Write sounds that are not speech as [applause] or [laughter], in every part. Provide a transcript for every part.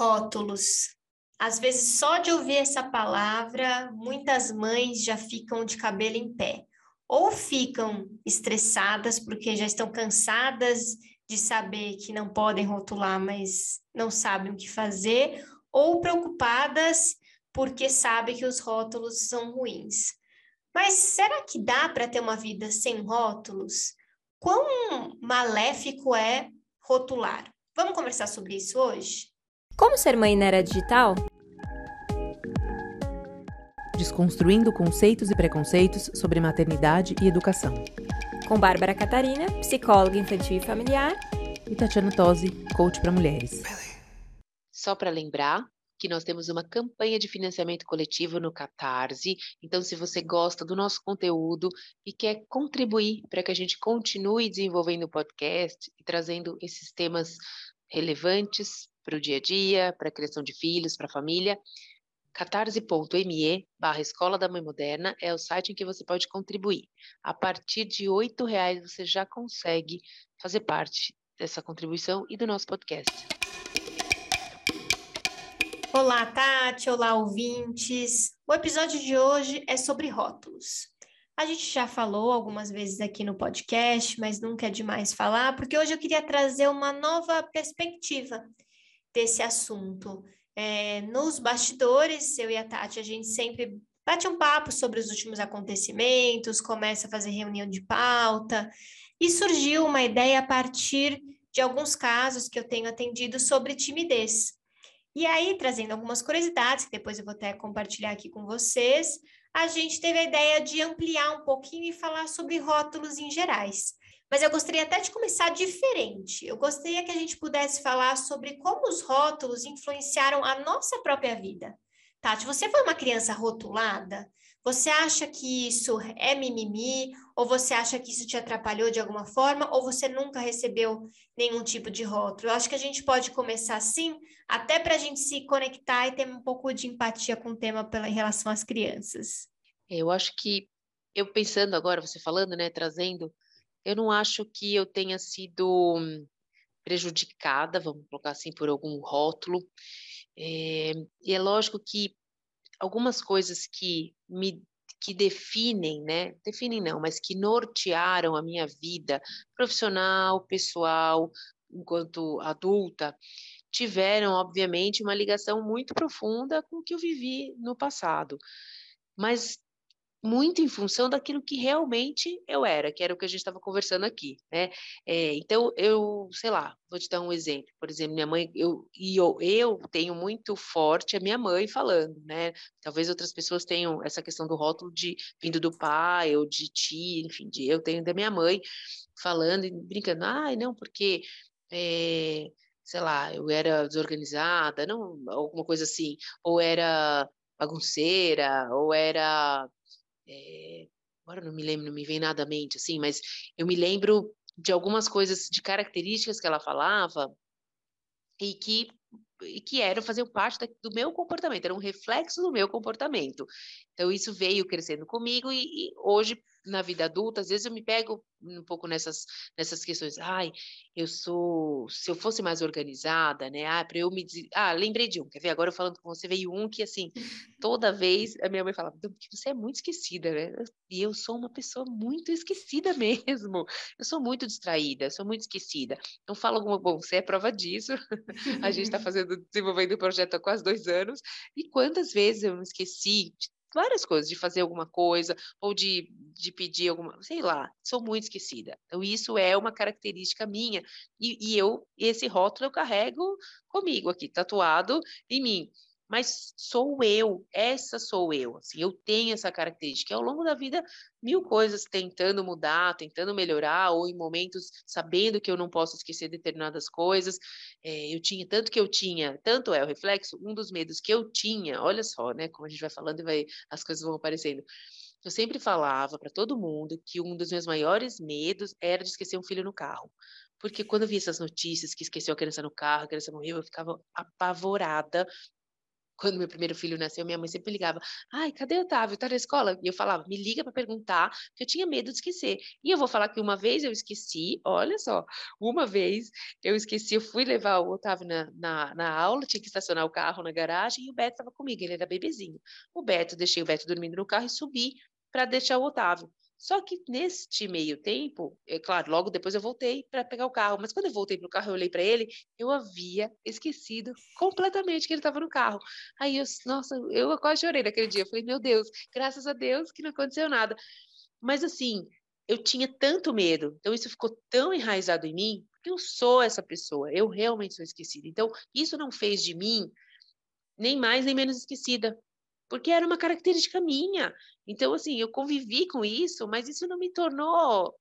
Rótulos. Às vezes, só de ouvir essa palavra, muitas mães já ficam de cabelo em pé. Ou ficam estressadas porque já estão cansadas de saber que não podem rotular, mas não sabem o que fazer, ou preocupadas porque sabem que os rótulos são ruins. Mas será que dá para ter uma vida sem rótulos? Quão maléfico é rotular? Vamos conversar sobre isso hoje? Como ser mãe na era digital? Desconstruindo conceitos e preconceitos sobre maternidade e educação. Com Bárbara Catarina, psicóloga infantil e familiar. E Tatiana Tosi, coach para mulheres. Só para lembrar, que nós temos uma campanha de financiamento coletivo no Catarse. Então, se você gosta do nosso conteúdo e quer contribuir para que a gente continue desenvolvendo o podcast e trazendo esses temas relevantes para o dia a dia, para a criação de filhos, para a família, catarse.me barra Escola da Mãe Moderna é o site em que você pode contribuir. A partir de R$ reais você já consegue fazer parte dessa contribuição e do nosso podcast. Olá, Tati. Olá, ouvintes. O episódio de hoje é sobre rótulos. A gente já falou algumas vezes aqui no podcast, mas nunca é demais falar, porque hoje eu queria trazer uma nova perspectiva desse assunto. É, nos bastidores, eu e a Tati, a gente sempre bate um papo sobre os últimos acontecimentos, começa a fazer reunião de pauta, e surgiu uma ideia a partir de alguns casos que eu tenho atendido sobre timidez. E aí, trazendo algumas curiosidades, que depois eu vou até compartilhar aqui com vocês, a gente teve a ideia de ampliar um pouquinho e falar sobre rótulos em gerais. Mas eu gostaria até de começar diferente. Eu gostaria que a gente pudesse falar sobre como os rótulos influenciaram a nossa própria vida. Tati, você foi uma criança rotulada? Você acha que isso é mimimi? Ou você acha que isso te atrapalhou de alguma forma? Ou você nunca recebeu nenhum tipo de rótulo? Eu acho que a gente pode começar assim, até para a gente se conectar e ter um pouco de empatia com o tema pela, em relação às crianças. Eu acho que, eu pensando agora, você falando, né, trazendo, eu não acho que eu tenha sido prejudicada, vamos colocar assim, por algum rótulo. É, e é lógico que algumas coisas que me que definem, né? Definem não, mas que nortearam a minha vida profissional, pessoal, enquanto adulta, tiveram, obviamente, uma ligação muito profunda com o que eu vivi no passado. Mas muito em função daquilo que realmente eu era, que era o que a gente estava conversando aqui, né? É, então, eu, sei lá, vou te dar um exemplo. Por exemplo, minha mãe, eu, e eu, eu tenho muito forte a minha mãe falando, né? Talvez outras pessoas tenham essa questão do rótulo de vindo do pai ou de ti, enfim, de, eu tenho da minha mãe falando e brincando, ai, não, porque. É, sei lá, eu era desorganizada, não, alguma coisa assim, ou era bagunceira, ou era é, agora não me lembro, não me vem nada à mente, assim, mas eu me lembro de algumas coisas, de características que ela falava e que e que eram faziam parte da, do meu comportamento, era um reflexo do meu comportamento. Então isso veio crescendo comigo e, e hoje na vida adulta, às vezes eu me pego um pouco nessas, nessas questões. Ai, eu sou. Se eu fosse mais organizada, né? Ah, para eu me. Ah, lembrei de um. Quer ver? Agora eu falando com você, veio um que, assim, [laughs] toda vez a minha mãe falava, você é muito esquecida, né? E eu sou uma pessoa muito esquecida [laughs] mesmo. Eu sou muito distraída, sou muito esquecida. Então, fala alguma. Bom, você é prova disso. [laughs] a gente está fazendo, desenvolvendo o projeto há quase dois anos. E quantas vezes eu me esqueci de várias coisas, de fazer alguma coisa, ou de, de pedir alguma, sei lá, sou muito esquecida. Então, isso é uma característica minha, e, e eu, esse rótulo eu carrego comigo aqui, tatuado em mim mas sou eu, essa sou eu, assim, eu tenho essa característica. E ao longo da vida, mil coisas tentando mudar, tentando melhorar, ou em momentos sabendo que eu não posso esquecer determinadas coisas. É, eu tinha, tanto que eu tinha, tanto é o reflexo, um dos medos que eu tinha, olha só, né, como a gente vai falando e vai, as coisas vão aparecendo. Eu sempre falava para todo mundo que um dos meus maiores medos era de esquecer um filho no carro. Porque quando eu vi essas notícias que esqueceu a criança no carro, a criança morreu, eu ficava apavorada quando meu primeiro filho nasceu, minha mãe sempre ligava: Ai, cadê o Otávio? Tá na escola? E eu falava: Me liga para perguntar, porque eu tinha medo de esquecer. E eu vou falar que uma vez eu esqueci, olha só, uma vez eu esqueci, eu fui levar o Otávio na, na, na aula, tinha que estacionar o carro na garagem e o Beto estava comigo, ele era bebezinho. O Beto, deixei o Beto dormindo no carro e subi para deixar o Otávio. Só que neste meio tempo, é claro, logo depois eu voltei para pegar o carro, mas quando eu voltei para o carro, eu olhei para ele, eu havia esquecido completamente que ele estava no carro. Aí eu, nossa, eu quase chorei naquele dia. Eu falei, meu Deus, graças a Deus que não aconteceu nada. Mas assim, eu tinha tanto medo, então isso ficou tão enraizado em mim, que eu sou essa pessoa, eu realmente sou esquecida. Então, isso não fez de mim nem mais nem menos esquecida porque era uma característica minha. Então, assim, eu convivi com isso, mas isso não me tornou.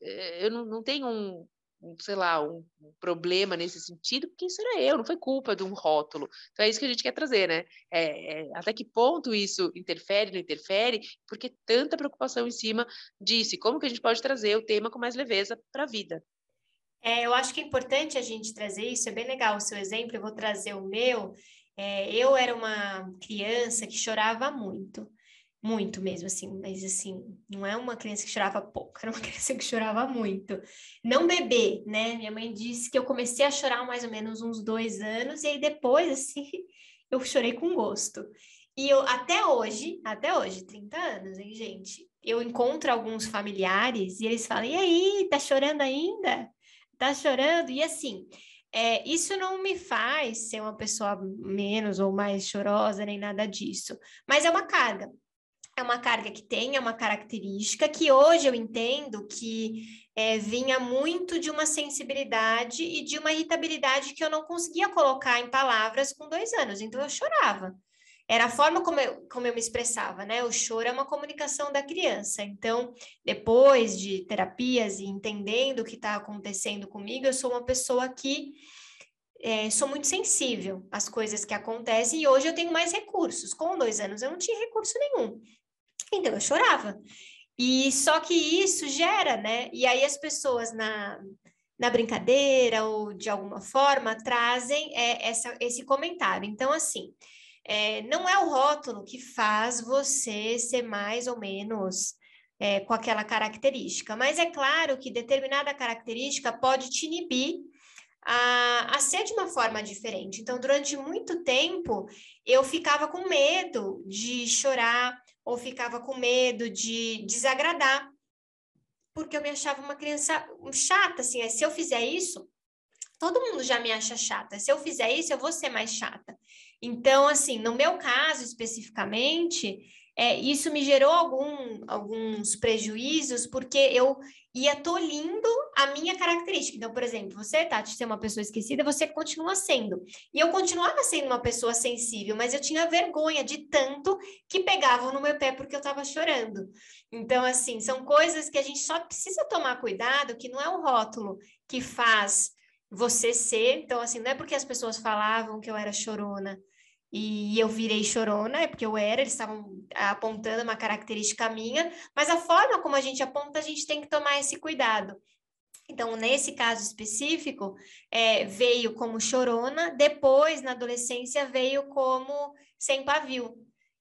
Eh, eu não, não tenho um, um, sei lá, um, problema nesse sentido, porque isso era eu, não foi culpa de um rótulo. Então, é isso que a gente quer trazer, né? É, é, até que ponto isso interfere, não interfere, porque tanta preocupação em cima disso. Como que a gente pode trazer o tema com mais leveza para a vida? É, eu acho que é importante a gente trazer isso, é bem legal o seu exemplo, eu vou trazer o meu. É, eu era uma criança que chorava muito, muito mesmo, assim, mas assim, não é uma criança que chorava pouco, [laughs] era uma criança que chorava muito. Não bebê, né? Minha mãe disse que eu comecei a chorar mais ou menos uns dois anos, e aí depois, assim, [laughs] eu chorei com gosto. E eu, até hoje, até hoje, 30 anos, hein, gente? Eu encontro alguns familiares e eles falam: e aí, tá chorando ainda? Tá chorando? E assim, é, isso não me faz ser uma pessoa menos ou mais chorosa, nem nada disso. Mas é uma carga. É uma carga que tem, é uma característica que hoje eu entendo que é, vinha muito de uma sensibilidade e de uma irritabilidade que eu não conseguia colocar em palavras com dois anos. Então eu chorava era a forma como eu, como eu me expressava, né? O choro é uma comunicação da criança. Então, depois de terapias e entendendo o que está acontecendo comigo, eu sou uma pessoa que é, sou muito sensível às coisas que acontecem e hoje eu tenho mais recursos. Com dois anos eu não tinha recurso nenhum. Então, eu chorava. E só que isso gera, né? E aí as pessoas na, na brincadeira ou de alguma forma trazem é, essa, esse comentário. Então, assim, é, não é o rótulo que faz você ser mais ou menos é, com aquela característica, mas é claro que determinada característica pode te inibir a, a ser de uma forma diferente. Então, durante muito tempo, eu ficava com medo de chorar ou ficava com medo de desagradar, porque eu me achava uma criança chata, assim, se eu fizer isso, todo mundo já me acha chata. Se eu fizer isso, eu vou ser mais chata. Então, assim, no meu caso especificamente, é, isso me gerou algum, alguns prejuízos, porque eu ia tolindo a minha característica. Então, por exemplo, você, Tati, ser uma pessoa esquecida, você continua sendo. E eu continuava sendo uma pessoa sensível, mas eu tinha vergonha de tanto que pegavam no meu pé porque eu estava chorando. Então, assim, são coisas que a gente só precisa tomar cuidado, que não é o rótulo que faz você ser. Então, assim, não é porque as pessoas falavam que eu era chorona e eu virei chorona, é porque eu era, eles estavam apontando uma característica minha, mas a forma como a gente aponta, a gente tem que tomar esse cuidado. Então, nesse caso específico, é, veio como chorona, depois, na adolescência, veio como sem pavio,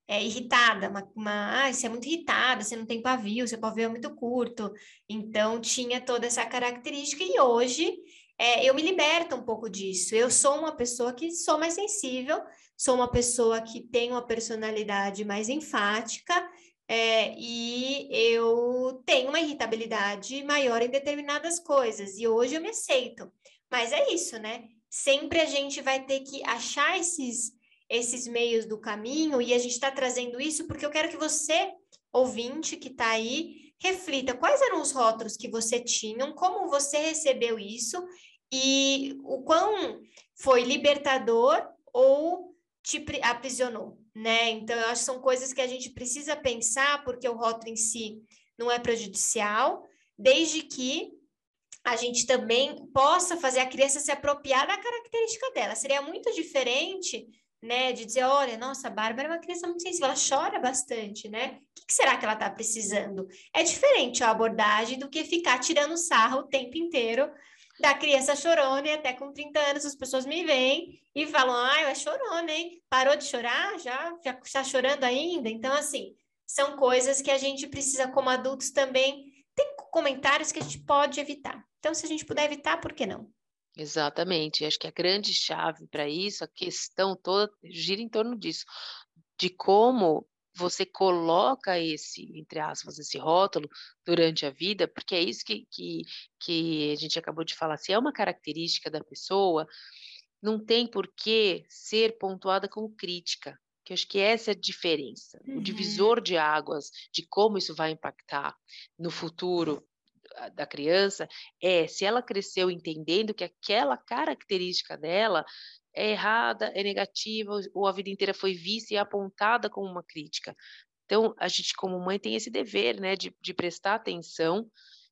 é, irritada, uma, uma, ah, você é muito irritada, você não tem pavio, seu pavio é muito curto. Então, tinha toda essa característica, e hoje é, eu me liberto um pouco disso. Eu sou uma pessoa que sou mais sensível, sou uma pessoa que tem uma personalidade mais enfática é, e eu tenho uma irritabilidade maior em determinadas coisas. E hoje eu me aceito. Mas é isso, né? Sempre a gente vai ter que achar esses, esses meios do caminho e a gente está trazendo isso porque eu quero que você, ouvinte que está aí, reflita quais eram os rótulos que você tinha, como você recebeu isso e o quão foi libertador ou te aprisionou, né? Então, eu acho que são coisas que a gente precisa pensar, porque o rótulo em si não é prejudicial, desde que a gente também possa fazer a criança se apropriar da característica dela. Seria muito diferente, né, de dizer, olha, nossa, a Bárbara é uma criança muito sensível, ela chora bastante, né? O que será que ela está precisando? É diferente a abordagem do que ficar tirando sarro o tempo inteiro da criança chorona, e até com 30 anos as pessoas me veem e falam, ah, é chorona, hein? Parou de chorar? Já está chorando ainda? Então, assim, são coisas que a gente precisa, como adultos, também. Tem comentários que a gente pode evitar. Então, se a gente puder evitar, por que não? Exatamente. Acho que a grande chave para isso, a questão toda, gira em torno disso, de como você coloca esse, entre aspas, esse rótulo durante a vida, porque é isso que, que, que a gente acabou de falar. Se é uma característica da pessoa, não tem por que ser pontuada como crítica. Que eu acho que essa é a diferença. Uhum. O divisor de águas de como isso vai impactar no futuro da criança é se ela cresceu entendendo que aquela característica dela é errada, é negativa, ou a vida inteira foi vista e apontada como uma crítica. Então, a gente, como mãe, tem esse dever, né, de, de prestar atenção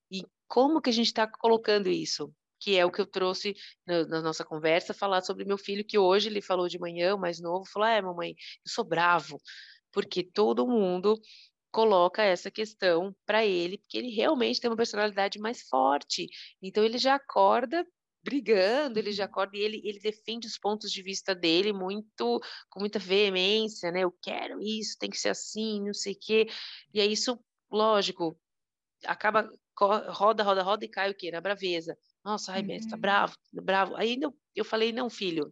e como que a gente está colocando isso, que é o que eu trouxe na, na, nossa conversa, falar sobre meu filho, que hoje ele falou de manhã, mais novo, falou, é, mamãe, eu sou bravo, porque todo mundo coloca essa questão para ele, porque ele realmente tem uma personalidade mais forte. Então ele já acorda brigando, ele já uhum. acorda e ele, ele defende os pontos de vista dele muito com muita veemência, né? Eu quero isso, tem que ser assim, não sei o quê. E é isso, lógico, acaba roda, roda, roda e cai o quê? Na braveza. Nossa, ai, uhum. tá bravo, bravo. Aí eu, eu falei, não, filho,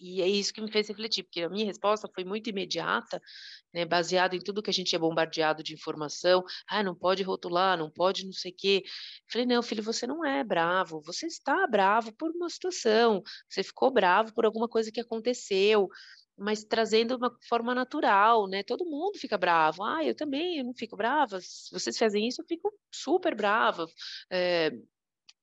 e é isso que me fez refletir, porque a minha resposta foi muito imediata, né, baseado em tudo que a gente é bombardeado de informação. Ah, não pode rotular, não pode não sei o quê. Falei, não, filho, você não é bravo, você está bravo por uma situação, você ficou bravo por alguma coisa que aconteceu, mas trazendo uma forma natural, né? Todo mundo fica bravo. Ah, eu também, eu não fico brava. Se vocês fazem isso, eu fico super brava. É,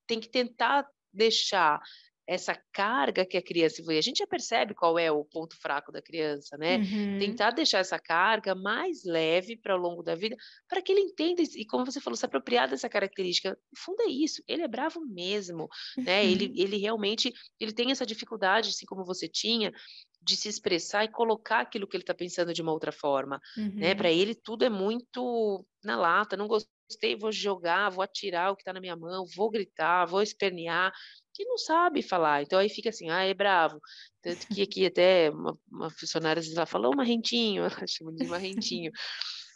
tem que tentar deixar essa carga que a criança a gente já percebe qual é o ponto fraco da criança, né? Uhum. Tentar deixar essa carga mais leve para o longo da vida, para que ele entenda e como você falou, se apropriar dessa característica. No fundo é isso, ele é bravo mesmo, uhum. né? Ele, uhum. ele realmente ele tem essa dificuldade, assim como você tinha, de se expressar e colocar aquilo que ele está pensando de uma outra forma, né? uhum. né? Para ele tudo é muito na lata, não gostei, vou jogar, vou atirar o que está na minha mão, vou gritar, vou espernear que não sabe falar. Então aí fica assim, ah, é bravo. Tanto que aqui até uma, uma funcionária lá falou marrentinho, [laughs] ela chama de marrentinho.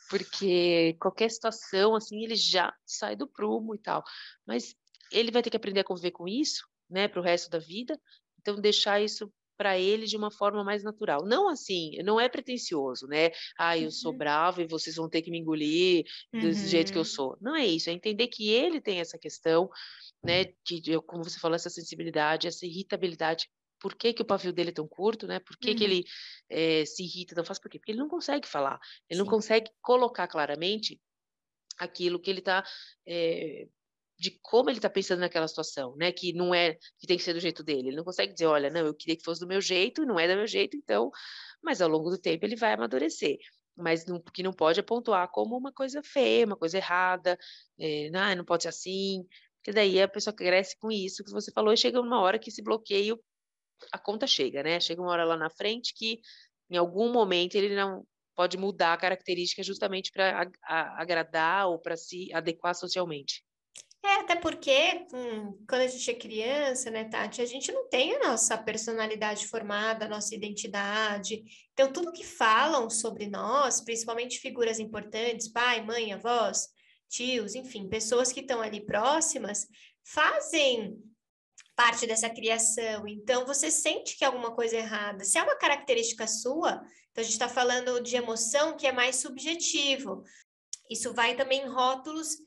porque qualquer situação assim ele já sai do prumo e tal. Mas ele vai ter que aprender a conviver com isso, né, para o resto da vida. Então deixar isso para ele de uma forma mais natural. Não assim, não é pretencioso, né? Ah, eu sou uhum. bravo e vocês vão ter que me engolir uhum. jeito que eu uhum. sou. Não é isso, é entender que ele tem essa questão, né, de, como você falou, essa sensibilidade, essa irritabilidade. Por que, que o pavio dele é tão curto, né? Por que, uhum. que ele é, se irrita tão fácil? Por quê? Porque ele não consegue falar, ele Sim. não consegue colocar claramente aquilo que ele está é, de como ele está pensando naquela situação, né? Que não é que tem que ser do jeito dele. Ele não consegue dizer, olha, não, eu queria que fosse do meu jeito, não é do meu jeito, então. Mas ao longo do tempo ele vai amadurecer. Mas não, que não pode pontuar como uma coisa feia, uma coisa errada, é, não, não pode ser assim, porque daí a pessoa cresce com isso que você falou e chega uma hora que esse bloqueio, a conta chega, né? Chega uma hora lá na frente que em algum momento ele não pode mudar a característica justamente para agradar ou para se adequar socialmente. É, até porque hum, quando a gente é criança, né, Tati, a gente não tem a nossa personalidade formada, a nossa identidade. Então, tudo que falam sobre nós, principalmente figuras importantes, pai, mãe, avós, tios, enfim, pessoas que estão ali próximas, fazem parte dessa criação. Então, você sente que é alguma coisa errada. Se é uma característica sua, então a gente está falando de emoção que é mais subjetivo. Isso vai também em rótulos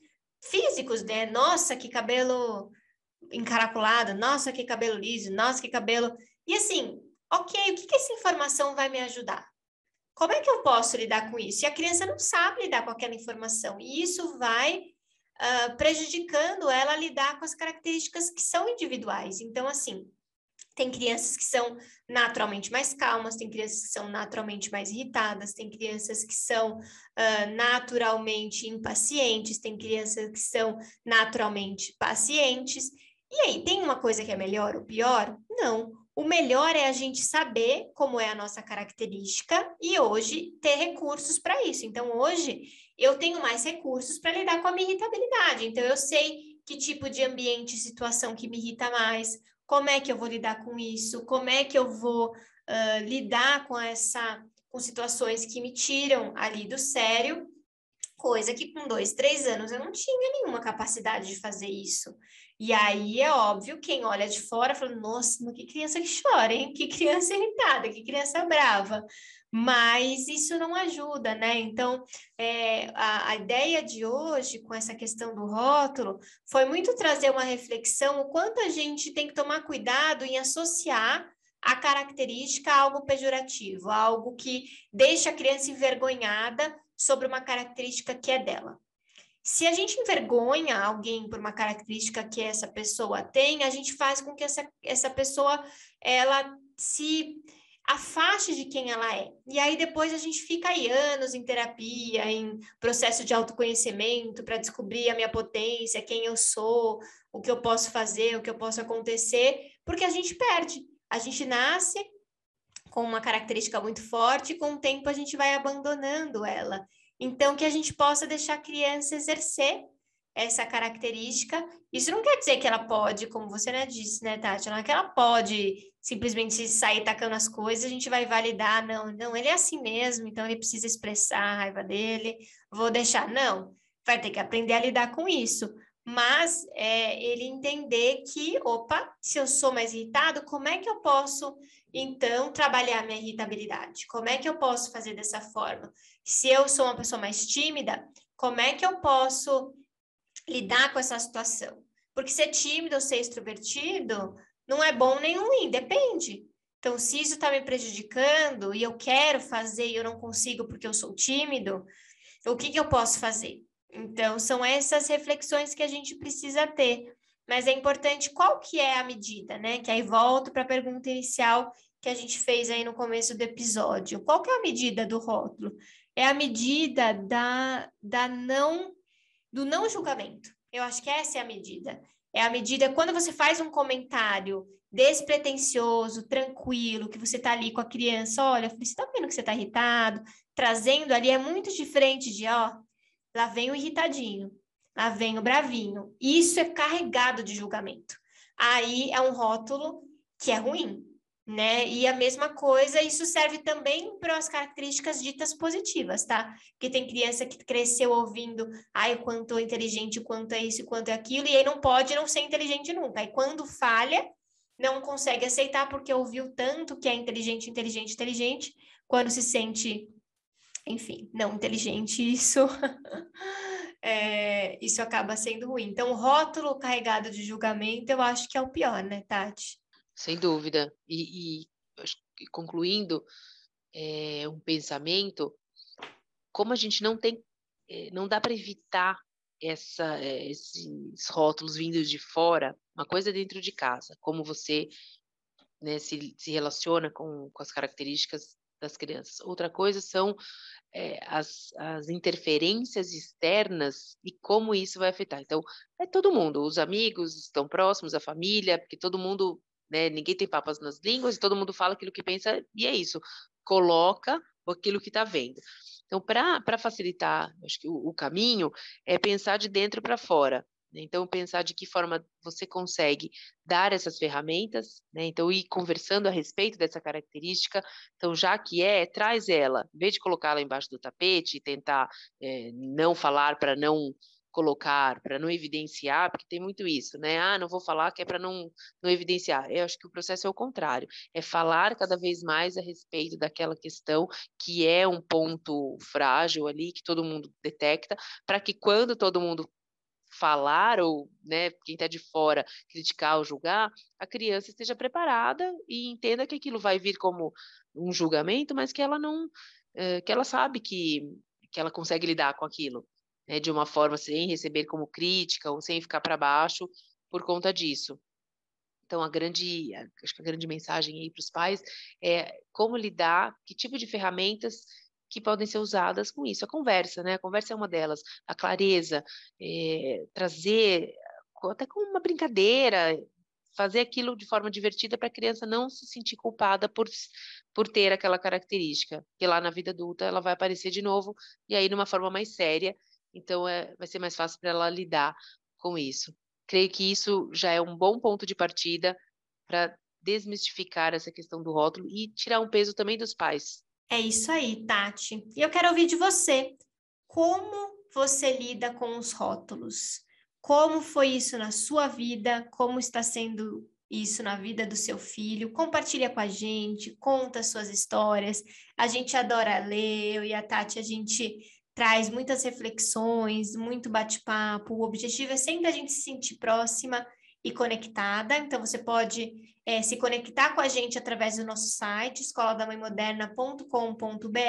físicos, né? Nossa, que cabelo encaracolado, nossa, que cabelo liso, nossa, que cabelo. E assim, ok, o que, que essa informação vai me ajudar? Como é que eu posso lidar com isso? E a criança não sabe lidar com aquela informação, e isso vai uh, prejudicando ela a lidar com as características que são individuais. Então, assim, tem crianças que são naturalmente mais calmas, tem crianças que são naturalmente mais irritadas, tem crianças que são uh, naturalmente impacientes, tem crianças que são naturalmente pacientes. E aí, tem uma coisa que é melhor ou pior? Não. O melhor é a gente saber como é a nossa característica e hoje ter recursos para isso. Então, hoje eu tenho mais recursos para lidar com a minha irritabilidade. Então, eu sei que tipo de ambiente, situação que me irrita mais, como é que eu vou lidar com isso, como é que eu vou uh, lidar com essa com situações que me tiram ali do sério, coisa que com dois, três anos eu não tinha nenhuma capacidade de fazer isso. E aí é óbvio, quem olha de fora fala, nossa, que criança que chora, hein? Que criança irritada, que criança brava mas isso não ajuda, né? Então, é, a, a, ideia de hoje, com essa questão do rótulo, foi muito trazer uma reflexão o quanto a gente tem que tomar cuidado em associar a característica a algo pejorativo, algo que deixa a criança envergonhada sobre uma característica que é dela. Se a gente envergonha alguém por uma característica que essa pessoa tem, a gente faz com que essa, essa pessoa ela se afaste de quem ela é. E aí depois a gente fica aí anos em terapia, em processo de autoconhecimento para descobrir a minha potência, quem eu sou, o que eu posso fazer, o que eu posso acontecer, porque a gente perde. A gente nasce com uma característica muito forte, e com o tempo a gente vai abandonando ela. Então que a gente possa deixar a criança exercer essa característica. Isso não quer dizer que ela pode, como você né, disse, né, Tati? Não é que ela pode simplesmente sair tacando as coisas, a gente vai validar. Não, não, ele é assim mesmo, então ele precisa expressar a raiva dele, vou deixar. Não, vai ter que aprender a lidar com isso. Mas é, ele entender que, opa, se eu sou mais irritado, como é que eu posso, então, trabalhar minha irritabilidade? Como é que eu posso fazer dessa forma? Se eu sou uma pessoa mais tímida, como é que eu posso lidar com essa situação. Porque ser tímido ou ser extrovertido não é bom nem ruim, depende. Então, se isso está me prejudicando e eu quero fazer e eu não consigo porque eu sou tímido, o que, que eu posso fazer? Então, são essas reflexões que a gente precisa ter. Mas é importante qual que é a medida, né? Que aí volto para a pergunta inicial que a gente fez aí no começo do episódio. Qual que é a medida do rótulo? É a medida da, da não do não julgamento. Eu acho que essa é a medida. É a medida quando você faz um comentário despretensioso, tranquilo, que você está ali com a criança, olha, você está vendo que você está irritado, trazendo ali é muito diferente de, ó, lá vem o irritadinho, lá vem o bravinho. Isso é carregado de julgamento. Aí é um rótulo que é ruim, né? E a mesma coisa, isso serve também para as características ditas positivas, tá? Porque tem criança que cresceu ouvindo, ai, quanto é inteligente, quanto é isso, quanto é aquilo, e aí não pode não ser inteligente nunca. Aí quando falha, não consegue aceitar porque ouviu tanto que é inteligente, inteligente, inteligente, quando se sente, enfim, não inteligente, isso [laughs] é, isso acaba sendo ruim. Então, rótulo carregado de julgamento, eu acho que é o pior, né, Tati? Sem dúvida. E, e concluindo é, um pensamento, como a gente não tem, é, não dá para evitar essa, é, esses rótulos vindos de fora, uma coisa dentro de casa, como você né, se, se relaciona com, com as características das crianças. Outra coisa são é, as, as interferências externas e como isso vai afetar. Então, é todo mundo, os amigos estão próximos, a família, porque todo mundo né? Ninguém tem papas nas línguas e todo mundo fala aquilo que pensa e é isso. Coloca aquilo que está vendo. Então, para facilitar, acho que o, o, caminho é pensar de dentro para fora. Então, pensar de que forma você consegue dar essas ferramentas, né? Então, ir conversando a respeito dessa característica. Então, já que é, traz ela, em vez de colocá-la embaixo do tapete e tentar é, não falar para não colocar, para não evidenciar, porque tem muito isso, né? Ah, não vou falar que é para não, não evidenciar. Eu acho que o processo é o contrário, é falar cada vez mais a respeito daquela questão que é um ponto frágil ali, que todo mundo detecta, para que quando todo mundo falar ou né, quem está de fora criticar ou julgar, a criança esteja preparada e entenda que aquilo vai vir como um julgamento, mas que ela não, eh, que ela sabe que, que ela consegue lidar com aquilo né, de uma forma sem receber como crítica ou sem ficar para baixo por conta disso. Então, a grande, acho que a grande mensagem aí para os pais é como lidar, que tipo de ferramentas que podem ser usadas com isso. A conversa, né? A conversa é uma delas. A clareza, é, trazer, até com uma brincadeira, fazer aquilo de forma divertida para a criança não se sentir culpada por, por ter aquela característica, que lá na vida adulta ela vai aparecer de novo, e aí numa forma mais séria, então, é, vai ser mais fácil para ela lidar com isso. creio que isso já é um bom ponto de partida para desmistificar essa questão do rótulo e tirar um peso também dos pais. É isso aí, Tati. E eu quero ouvir de você. Como você lida com os rótulos? Como foi isso na sua vida? Como está sendo isso na vida do seu filho? Compartilha com a gente, conta suas histórias. A gente adora ler, eu e a Tati, a gente traz muitas reflexões, muito bate-papo. O objetivo é sempre a gente se sentir próxima e conectada. Então, você pode é, se conectar com a gente através do nosso site, escoladamãemoderna.com.br,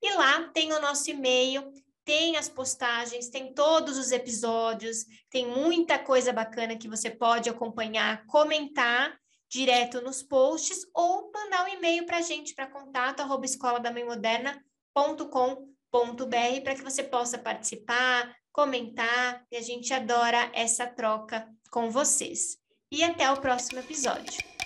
e lá tem o nosso e-mail, tem as postagens, tem todos os episódios, tem muita coisa bacana que você pode acompanhar, comentar direto nos posts ou mandar um e-mail para a gente para contato arroba escoladamãemoderna.com.br para que você possa participar, comentar, e a gente adora essa troca com vocês. E até o próximo episódio.